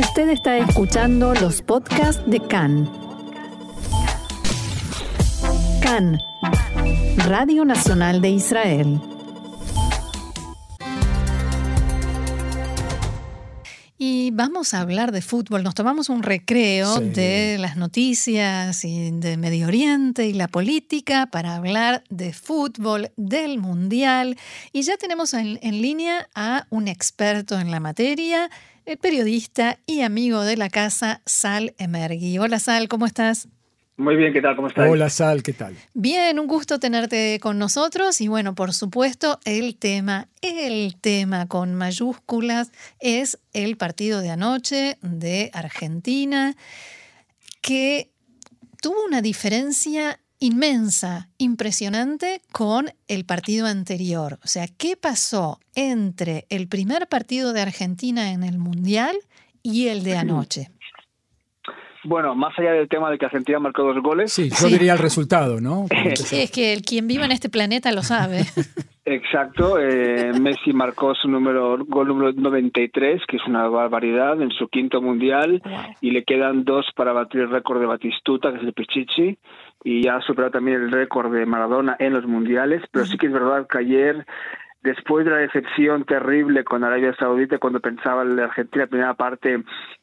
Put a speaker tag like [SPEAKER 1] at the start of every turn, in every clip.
[SPEAKER 1] Usted está escuchando los podcasts de CAN. CAN, Radio Nacional de Israel.
[SPEAKER 2] Y vamos a hablar de fútbol. Nos tomamos un recreo
[SPEAKER 3] Sí.
[SPEAKER 2] de las noticias y de Medio Oriente y la política para hablar de fútbol, del Mundial. Y ya tenemos en, en línea a un experto en la materia, el periodista y amigo de la casa, Sal Emergui. Hola Sal, ¿cómo estás?
[SPEAKER 4] Muy bien, ¿qué tal? ¿Cómo estás?
[SPEAKER 3] Hola Sal, ¿qué tal?
[SPEAKER 2] Bien, un gusto tenerte con nosotros y bueno, por supuesto, el tema, el tema con mayúsculas es el partido de anoche de Argentina que tuvo una diferencia inmensa, impresionante con el partido anterior. O sea, ¿qué pasó entre el primer partido de Argentina en el Mundial y el de anoche?
[SPEAKER 4] Bueno, más allá del tema de que Argentina marcó dos goles,
[SPEAKER 3] Sí, yo
[SPEAKER 2] Sí.
[SPEAKER 3] diría el resultado, ¿no?
[SPEAKER 2] Sí, es que el quien viva en este planeta lo sabe.
[SPEAKER 4] exacto, eh, Messi marcó su número gol número 93, que es una barbaridad, en su quinto mundial, y le quedan dos para batir el récord de Batistuta, que es el Pichichi, y ya ha superado también el récord de Maradona en los mundiales, pero sí que es verdad que ayer después de la decepción terrible con Arabia Saudita cuando pensaba la Argentina primera parte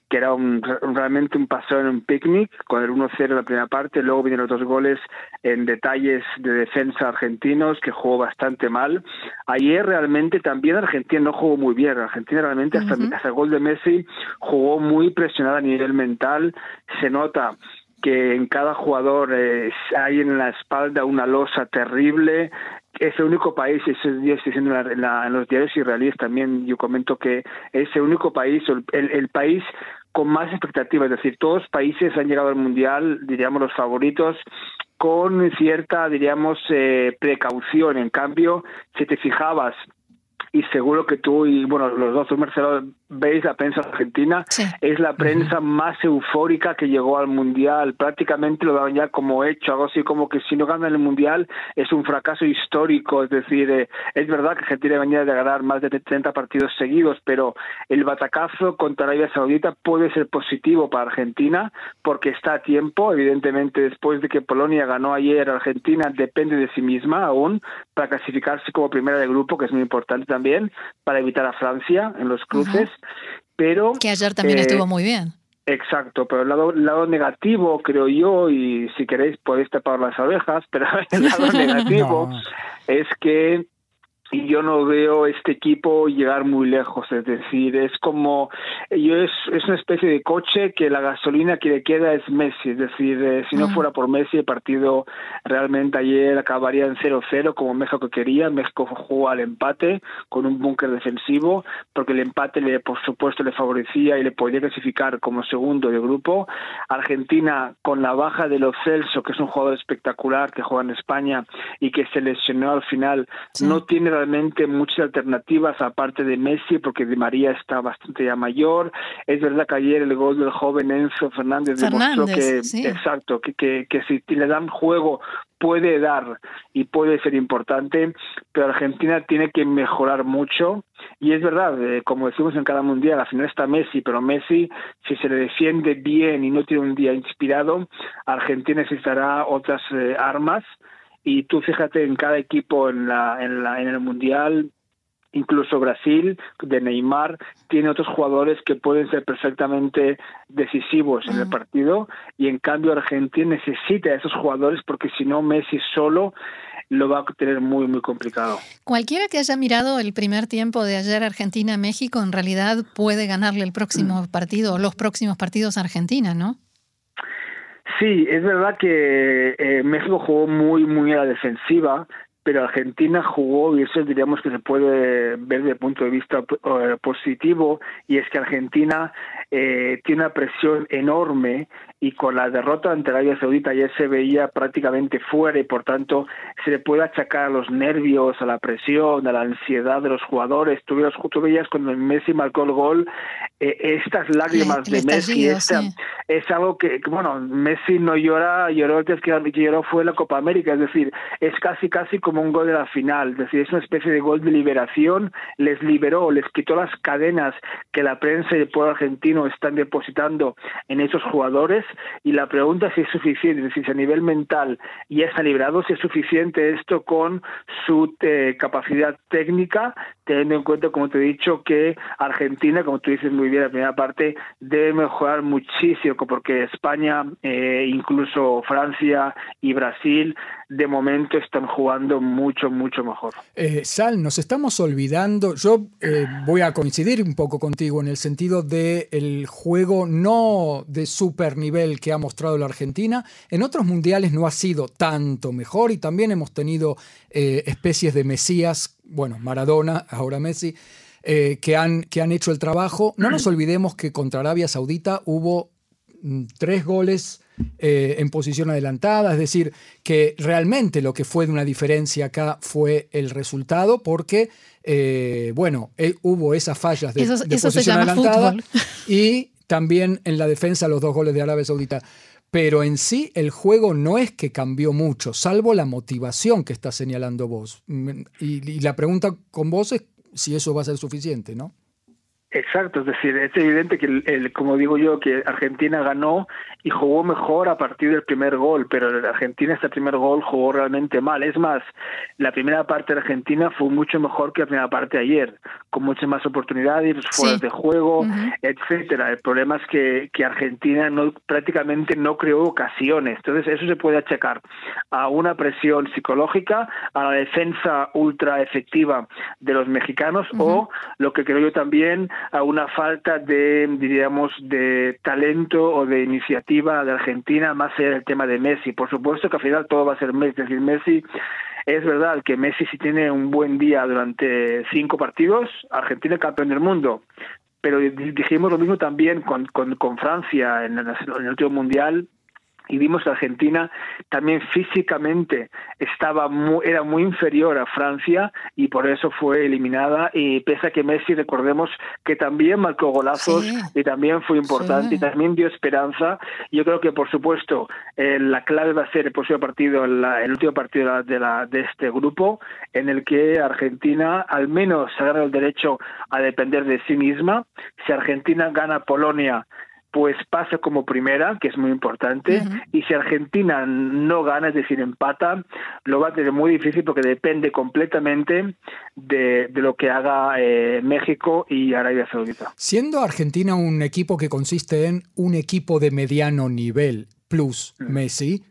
[SPEAKER 4] que era un, realmente un paseo en un picnic con el 1-0 en la primera parte, luego vinieron los dos goles en detalles de defensa argentinos que jugó bastante mal. Ayer realmente también Argentina no jugó muy bien, Argentina realmente hasta el gol de Messi jugó muy presionada a nivel mental, se nota que en cada jugador eh, hay en la espalda una losa terrible. Es el único país, eso yo estoy diciendo en, la- los diarios israelíes también, yo comento que es el único país, el país con más expectativas, es decir, todos los países han llegado al Mundial, diríamos los favoritos, con cierta, diríamos, eh, precaución. En cambio, si te fijabas, y seguro que tú y, bueno, los dos, tú, Marcelo, veis la prensa argentina,
[SPEAKER 2] Sí.
[SPEAKER 4] es la prensa más eufórica que llegó al mundial. Prácticamente lo daban ya como hecho, algo así como que si no ganan el mundial es un fracaso histórico. Es decir, eh, es verdad que Argentina venía de ganar más de 30 partidos seguidos, pero el batacazo contra Arabia Saudita puede ser positivo para Argentina porque está a tiempo. Evidentemente, después de que Polonia ganó ayer, Argentina depende de sí misma aún para clasificarse como primera de grupo, que es muy importante también, para evitar a Francia en los cruces. Pero
[SPEAKER 2] Que ayer también
[SPEAKER 4] eh,
[SPEAKER 2] estuvo muy bien.
[SPEAKER 4] Exacto, pero el lado, lado negativo, creo yo, y si queréis podéis tapar las abejas, pero el lado negativo
[SPEAKER 3] No.
[SPEAKER 4] es que yo no veo este equipo llegar muy lejos, es decir, es como yo es, es una especie de coche que la gasolina que le queda es Messi, es decir, eh, si no
[SPEAKER 2] Mm.
[SPEAKER 4] fuera por Messi el partido realmente ayer acabaría en 0-0 como México quería, México jugó al empate con un búnker defensivo porque el empate le por supuesto le favorecía y le podía clasificar como segundo de grupo. Argentina con la baja de Lo Celso, que es un jugador espectacular que juega en España y que se lesionó al final,
[SPEAKER 2] Sí.
[SPEAKER 4] no tiene realmente muchas alternativas aparte de Messi porque Di María está bastante ya mayor. Es verdad que ayer el gol del joven Enzo Fernández, demostró
[SPEAKER 2] Fernández,
[SPEAKER 4] que
[SPEAKER 2] sí.
[SPEAKER 4] exacto, que, que, que si le dan juego puede dar y puede ser importante, pero Argentina tiene que mejorar mucho y es verdad, eh, como decimos en cada mundial, al final está Messi, pero Messi si se le defiende bien y no tiene un día inspirado, Argentina necesitará otras eh, armas y tú fíjate en cada equipo en la, en la en el mundial incluso Brasil de Neymar tiene otros jugadores que pueden ser perfectamente decisivos en el
[SPEAKER 2] Mm.
[SPEAKER 4] partido y en cambio Argentina necesita a esos jugadores porque si no Messi solo lo va a tener muy muy complicado.
[SPEAKER 2] Cualquiera que haya mirado el primer tiempo de ayer Argentina-México en realidad puede ganarle el próximo partido o los próximos partidos a Argentina, ¿no?
[SPEAKER 4] Sí, es verdad que eh, México jugó muy muy a la defensiva, pero Argentina jugó, y eso diríamos que se puede ver desde el punto de vista eh, positivo, y es que Argentina eh, tiene una presión enorme y con la derrota ante Arabia Saudita ya se veía prácticamente fuera y por tanto se le puede achacar a los nervios, a la presión, a la ansiedad de los jugadores. Tú, veías, tú veías cuando Messi marcó el gol, eh, estas lágrimas
[SPEAKER 2] el
[SPEAKER 4] de Messi,
[SPEAKER 2] estallido,
[SPEAKER 4] esta,
[SPEAKER 2] sí.
[SPEAKER 4] es algo que, bueno, Messi no llora, lloró que que lloró fue la Copa América, es decir, es casi casi como un gol de la final, es decir, es una especie de gol de liberación, les liberó, les quitó las cadenas que la prensa y el pueblo argentino están depositando en esos jugadores y la pregunta es si es suficiente, si a nivel mental ya está librado, si es suficiente esto con su eh, capacidad técnica, teniendo en cuenta, como te he dicho, que Argentina, como tú dices muy bien, la primera parte, debe mejorar muchísimo, porque España, eh, incluso Francia y Brasil, de momento están jugando mucho, mucho mejor.
[SPEAKER 3] Eh, Sal, nos estamos olvidando, yo eh, voy a coincidir un poco contigo en el sentido de el juego no de super nivel que ha mostrado la Argentina, en otros mundiales no ha sido tanto mejor y también hemos tenido especies de mesías, bueno, Maradona, ahora Messi, que, han, que han hecho el trabajo. No nos olvidemos que contra Arabia Saudita hubo mm, tres goles eh, en posición adelantada, es decir, que realmente lo que fue de una diferencia acá fue el resultado, porque, eh, bueno, eh, hubo esas fallas de, posición adelantada y también en la defensa los dos goles de Arabia Saudita. Pero en sí el juego no es que cambió mucho, salvo la motivación que está señalando vos. Mm, y, y la pregunta con vos es si eso va a ser suficiente, ¿no?
[SPEAKER 4] Exacto, es decir, es evidente que, el, como digo yo, que Argentina ganó y jugó mejor a partir del primer gol, pero Argentina este primer gol jugó realmente mal. Es más, la primera parte de Argentina fue mucho mejor que la primera parte de ayer, con muchas más oportunidades, fuera de juego, etcétera. El problema es que, que Argentina no, prácticamente no creó ocasiones. Entonces, eso se puede achacar a una presión psicológica, a la defensa ultra efectiva de los mexicanos o lo que creo yo también a una falta de, diríamos, de talento o de iniciativa de Argentina, más allá del tema de Messi. Por supuesto que al final todo va a ser Messi, es decir, Messi es verdad que Messi si tiene un buen día durante cinco partidos, Argentina es campeón del mundo. Pero dijimos lo mismo también con, con, Francia en el, en el último mundial y vimos que Argentina también físicamente estaba era muy inferior a Francia y por eso fue eliminada. Y pese a que Messi recordemos que también marcó golazos y también fue importante y también dio esperanza. Yo creo que por supuesto eh, la clave va a ser el próximo partido el último partido de, la, de este grupo en el que Argentina al menos se gana el derecho a depender de sí misma. Si Argentina gana Polonia pues pasa como primera, que es muy importante, y si Argentina no gana, es decir, empata, lo va a tener muy difícil porque depende completamente de, lo que haga eh, México y Arabia Saudita.
[SPEAKER 3] Siendo Argentina un equipo que consiste en un equipo de mediano nivel plus mm. Messi,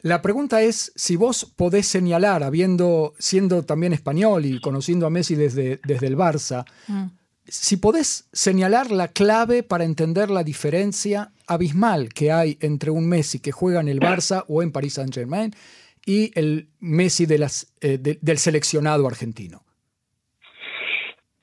[SPEAKER 3] la pregunta es si vos podés señalar, habiendo, siendo también español y conociendo a Messi desde, desde el Barça, mm si podés señalar la clave para entender la diferencia abismal que hay entre un Messi que juega en el Barça o en Paris Saint-Germain y el Messi de las, eh, del seleccionado argentino.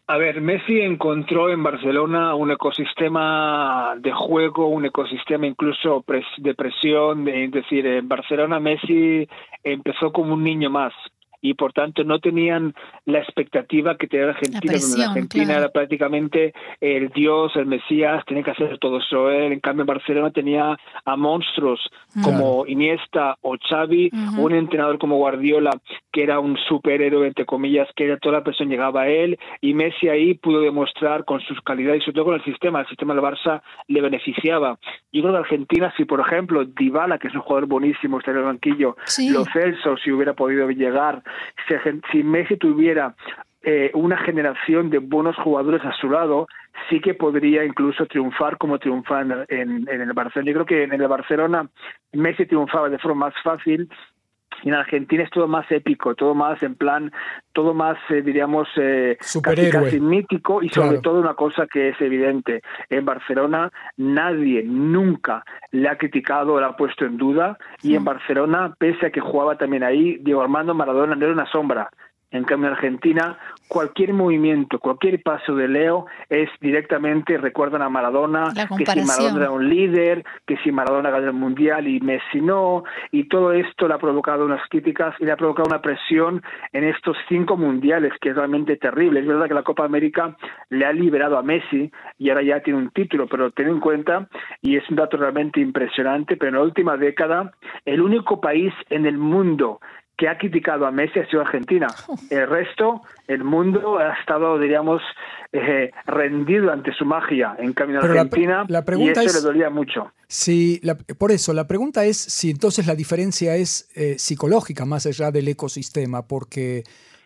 [SPEAKER 4] A ver, Messi encontró en Barcelona un ecosistema de juego, un ecosistema incluso de presión, es decir, en Barcelona Messi empezó como un niño más, y por tanto no tenían la expectativa que tenía Argentina, donde la Argentina era prácticamente el dios, el mesías, tenía que hacer todo eso. Él. En cambio, Barcelona tenía a monstruos como Iniesta o Xavi, un entrenador como Guardiola, que era un superhéroe, entre comillas, que era toda la presión llegaba a él, y Messi ahí pudo demostrar con sus calidades, y sobre todo con el sistema, el sistema del Barça le beneficiaba. Yo creo que Argentina, si por ejemplo Dybala, que es un jugador buenísimo, está en el banquillo, Lo Celso, si hubiera podido llegar, si, Messi tuviera eh, una generación de buenos jugadores a su lado, sí que podría incluso triunfar como triunfa en, en, el Barcelona. Yo creo que en el Barcelona Messi triunfaba de forma más fácil en Argentina es todo más épico, todo más en plan, todo más, eh, diríamos, eh, casi, mítico y sobre todo una cosa que es evidente. En Barcelona nadie nunca le ha criticado, le ha puesto en duda y en Barcelona, pese a que jugaba también ahí, Diego Armando Maradona no era una sombra. En cambio, en Argentina, cualquier movimiento, cualquier paso de Leo es directamente, recuerdan a Maradona, que si Maradona era un líder, que si Maradona ganó el Mundial y Messi no, y todo esto le ha provocado unas críticas y le ha provocado una presión en estos cinco Mundiales, que es realmente terrible. Es verdad que la Copa América le ha liberado a Messi y ahora ya tiene un título, pero ten en cuenta, y es un dato realmente impresionante, pero en la última década, el único país en el mundo que ha criticado a Messi ha sido Argentina. El resto, el mundo ha estado, diríamos, eh, rendido ante su magia. En cambio, en Argentina, la, pregunta y eso le dolía mucho.
[SPEAKER 3] Sí, por eso, la pregunta es si entonces la diferencia es eh, psicológica más allá del ecosistema, porque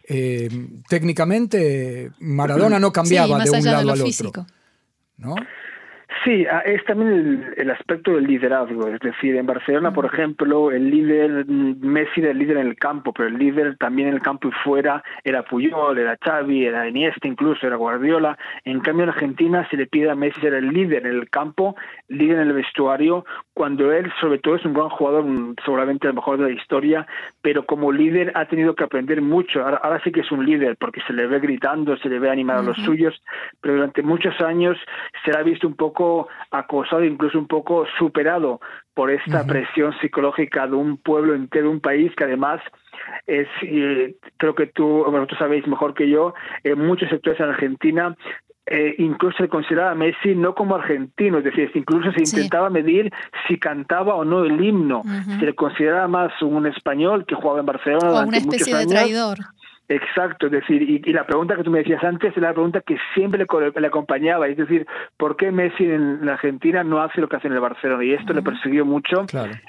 [SPEAKER 3] eh, técnicamente Maradona no cambiaba de un lado al otro. ¿no?
[SPEAKER 4] Sí, ah, es también el, aspecto del liderazgo. Es decir, en Barcelona, por ejemplo, el líder, Messi era el líder en el campo, pero el líder también en el campo y fuera era Puyol, era Xavi, era Iniesta, incluso era Guardiola. En cambio, en Argentina se le pide a Messi ser el líder en el campo, líder en el vestuario, cuando él, sobre todo, es un buen jugador, seguramente el mejor de la historia, pero como líder ha tenido que aprender mucho. Ahora, sí que es un líder, porque se le ve gritando, se le ve animar a los suyos, pero durante muchos años se le ha visto un poco acosado, incluso un poco superado por esta presión psicológica de un pueblo entero, un país que además es, creo que tú, bueno, tú sabéis mejor que yo, en muchos sectores en Argentina eh, incluso se consideraba a Messi no como argentino, es decir, incluso se intentaba medir si cantaba o no el himno. Se le consideraba más un español que jugaba en Barcelona.
[SPEAKER 2] O una especie de traidor.
[SPEAKER 4] Exacto, es decir, y, la pregunta que tú me decías antes es la pregunta que siempre le, acompañaba, es decir, ¿por qué Messi en la Argentina no hace lo que hace en el Barcelona? Y esto le persiguió mucho.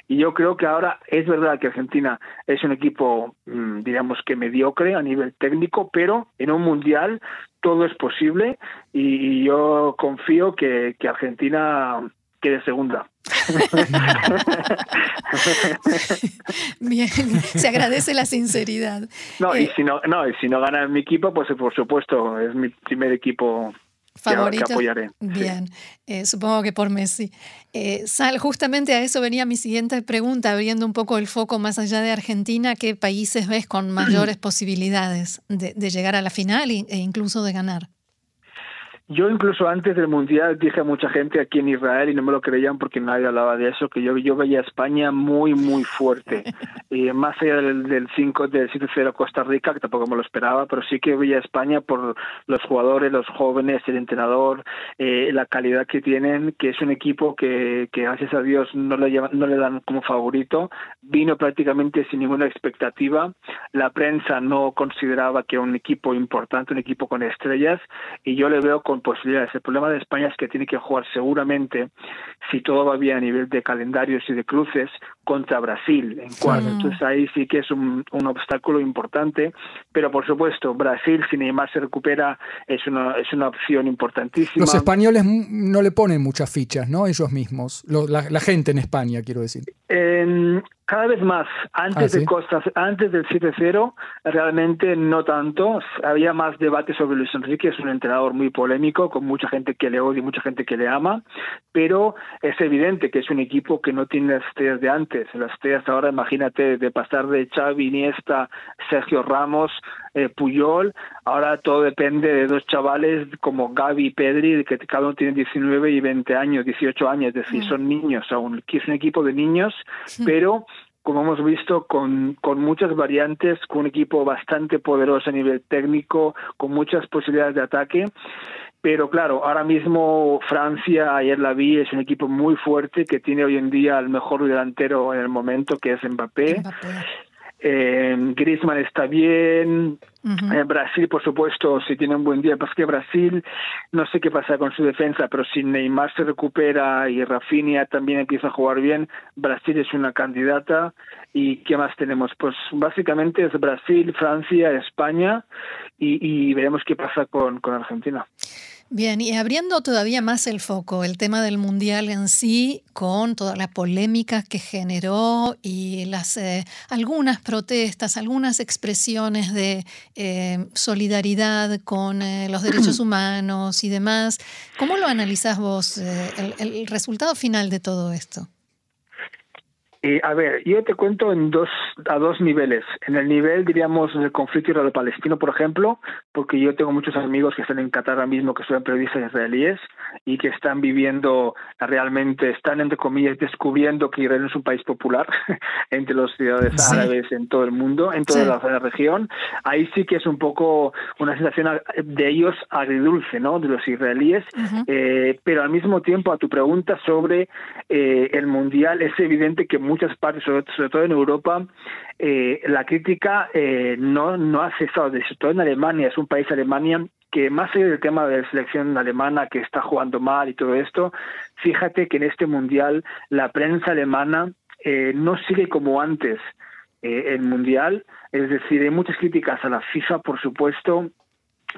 [SPEAKER 4] Y yo creo que ahora es verdad que Argentina es un equipo, mm, digamos que mediocre a nivel técnico, pero en un mundial todo es posible y, yo confío que, que Argentina quede segunda.
[SPEAKER 2] Bien, se agradece la sinceridad.
[SPEAKER 4] No, y eh, si no, no, y si no gana mi equipo, pues por supuesto, es mi primer equipo favorito. Que apoyaré.
[SPEAKER 2] Bien, eh, supongo que por Messi. Eh, Sal, justamente a eso venía mi siguiente pregunta, abriendo un poco el foco más allá de Argentina, ¿qué países ves con mayores posibilidades de, de llegar a la final e incluso de ganar?
[SPEAKER 4] Yo incluso antes del Mundial dije a mucha gente aquí en Israel y no me lo creían porque nadie hablaba de eso, que yo, yo veía a España muy, muy fuerte. Y más allá del, del 5, del 7-0 Costa Rica, que tampoco me lo esperaba, pero sí que veía a España por los jugadores, los jóvenes, el entrenador, eh, la calidad que tienen, que es un equipo que, que gracias a Dios no le, llevan, no le dan como favorito. Vino prácticamente sin ninguna expectativa. La prensa no consideraba que era un equipo importante, un equipo con estrellas, y yo le veo con posibilidades. El problema de España es que tiene que jugar seguramente, si todo va bien a nivel de calendarios y de cruces, contra Brasil en cuarto. Entonces ahí sí que es un, obstáculo importante, pero por supuesto, Brasil, si Neymar se recupera, es una, es una opción importantísima.
[SPEAKER 3] Los españoles no le ponen muchas fichas, ¿no? Ellos mismos, la, gente en España, quiero decir.
[SPEAKER 4] Cada vez más. Antes, ah, de Costas, antes del 7-0, realmente no tanto. Había más debate sobre Luis Enrique, es un entrenador muy polémico, con mucha gente que le odia y mucha gente que le ama, pero es evidente que es un equipo que no tiene las estrellas de antes. Las estrellas ahora, imagínate, de pasar de Xavi, Iniesta, Sergio Ramos, eh, Puyol, ahora todo depende de dos chavales como Gaby y Pedri, que cada uno tiene 19 y 20 años, 18 años, es decir, mm. son niños aún. es un equipo de niños, pero como hemos visto, con, con muchas variantes, con un equipo bastante poderoso a nivel técnico, con muchas posibilidades de ataque. Pero claro, ahora mismo Francia, ayer la vi, es un equipo muy fuerte que tiene hoy en día el mejor delantero en el momento, que es Mbappé. Eh, Griezmann está bien. Eh, Brasil, por supuesto, si tiene un buen día. Pues que Brasil, no sé qué pasa con su defensa, pero si Neymar se recupera y Rafinha también empieza a jugar bien, Brasil es una candidata. ¿Y qué más tenemos? Pues básicamente es Brasil, Francia, España y, y veremos qué pasa con, con Argentina.
[SPEAKER 2] Bien, y abriendo todavía más el foco, el tema del Mundial en sí, con toda la polémica que generó y las eh, algunas protestas, algunas expresiones de eh, solidaridad con eh, los derechos humanos y demás, ¿cómo lo analizás vos, el resultado final de todo esto?
[SPEAKER 4] Eh, a ver, yo te cuento en dos, a dos niveles. En el nivel, diríamos, del conflicto israelo-palestino, por ejemplo, porque yo tengo muchos amigos que están en Qatar ahora mismo, que son periodistas israelíes y que están viviendo realmente, están, entre comillas, descubriendo que Israel es un país popular entre los ciudades árabes en todo el mundo, en toda la, región. Ahí sí que es un poco una sensación de ellos agridulce, ¿no?, de los israelíes. eh, pero al mismo tiempo, a tu pregunta sobre eh, el Mundial, es evidente que muchas partes, sobre, todo en Europa, eh, la crítica eh, no, no ha cesado, sobre todo en Alemania, es un país Alemania que más allá del tema de la selección alemana que está jugando mal y todo esto, fíjate que en este mundial la prensa alemana eh, no sigue como antes el mundial, es decir, hay muchas críticas a la FIFA, por supuesto,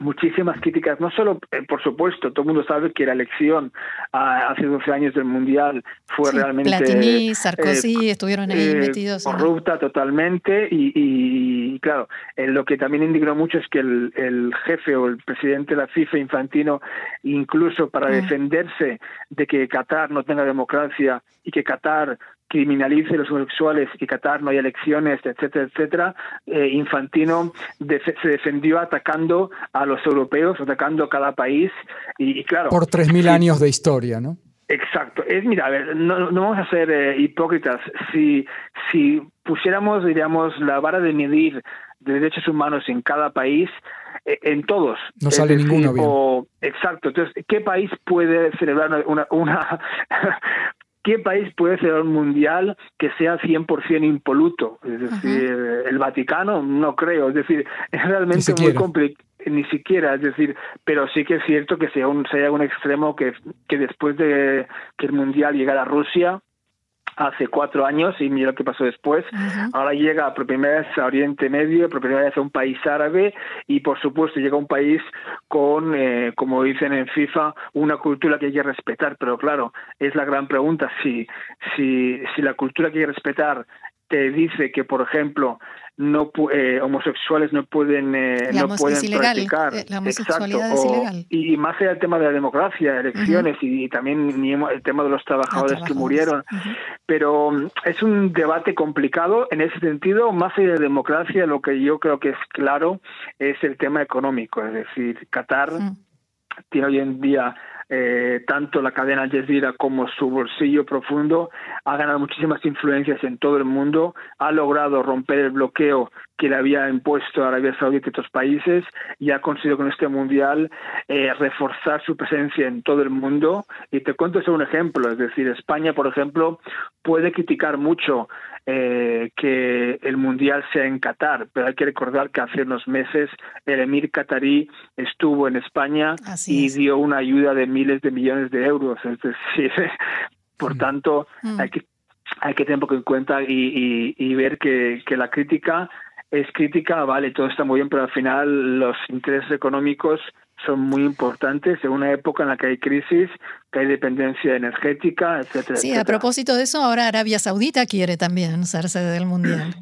[SPEAKER 4] muchísimas críticas, no solo, eh, por supuesto, todo el mundo sabe que la elección ah, hace 12 años del Mundial fue realmente...
[SPEAKER 2] Platini, Sarkozy, eh, estuvieron ahí eh, metidos.
[SPEAKER 4] Corrupta totalmente y, claro, lo que también indignó mucho es que el, jefe o el presidente de la FIFA, Infantino, incluso para mm. defenderse de que Qatar no tenga democracia y que Qatar criminalice los homosexuales y Qatar no hay elecciones, etcétera, etcétera, eh, Infantino se defendió atacando a los europeos, atacando a cada país y, claro...
[SPEAKER 3] Por 3.000 años de historia, ¿no?
[SPEAKER 4] Exacto. Es, mira, a ver, no, vamos a ser eh, hipócritas. Si, si pusiéramos, diríamos, la vara de medir de derechos humanos en cada país, eh, en todos.
[SPEAKER 3] No sale ninguno bien.
[SPEAKER 4] exacto. Entonces, ¿qué país puede celebrar una, una ¿Qué país puede ser un mundial que sea 100% impoluto? Es decir, el Vaticano no creo. Es decir, es realmente muy complicado ni siquiera, es decir, pero sí que es cierto que sea un, sea un extremo que, que después de que el Mundial llegara a Rusia, hace cuatro años y mira lo que pasó después. Ahora llega por primera vez a Oriente Medio, por primera vez a un país árabe y por supuesto llega a un país con, eh, como dicen en FIFA, una cultura que hay que respetar. Pero claro, es la gran pregunta si, si, si la cultura que hay que respetar te dice que, por ejemplo, no eh, homosexuales no pueden eh, no pueden practicar.
[SPEAKER 2] Eh, la homosexualidad es ilegal.
[SPEAKER 4] y, más allá del tema de la democracia elecciones y, también el tema de los trabajadores, que murieron. Pero mm, es un debate complicado en ese sentido. Más allá de la democracia lo que yo creo que es claro es el tema económico. Es decir Qatar tiene hoy en día eh, tanto la cadena Al como su bolsillo profundo, ha ganado muchísimas influencias en todo el mundo, ha logrado romper el bloqueo que le había impuesto Arabia Saudita y otros países y ha conseguido con este mundial eh, reforzar su presencia en todo el mundo. Y te cuento eso un ejemplo, es decir, España, por ejemplo, puede criticar mucho eh, que el mundial sea en Qatar, pero hay que recordar que hace unos meses el emir qatarí estuvo en España y dio una ayuda de miles de millones de euros. Es decir, por mm. tanto, mm. hay que hay que tener poco en cuenta y, y, ver que, que la crítica es crítica, vale, todo está muy bien, pero al final los intereses económicos son muy importantes en una época en la que hay crisis, que hay dependencia energética, etcétera.
[SPEAKER 2] Sí, a propósito de eso, ahora Arabia Saudita quiere también ser sede del Mundial.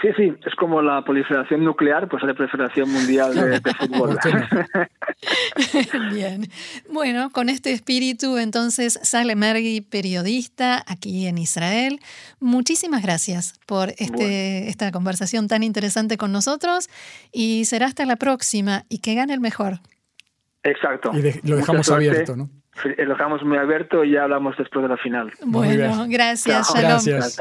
[SPEAKER 4] Sí, sí, es como la proliferación nuclear, pues la proliferación mundial de, fútbol.
[SPEAKER 2] Bien. Bueno, con este espíritu, entonces, Sale Mergui, periodista aquí en Israel. Muchísimas gracias por este, esta conversación tan interesante con nosotros y será hasta la próxima y que gane el mejor.
[SPEAKER 4] Exacto.
[SPEAKER 3] Y lo dejamos abierto, ¿no?
[SPEAKER 4] Lo dejamos muy abierto y ya hablamos después de la final.
[SPEAKER 2] Bueno, gracias. Shalom. Gracias.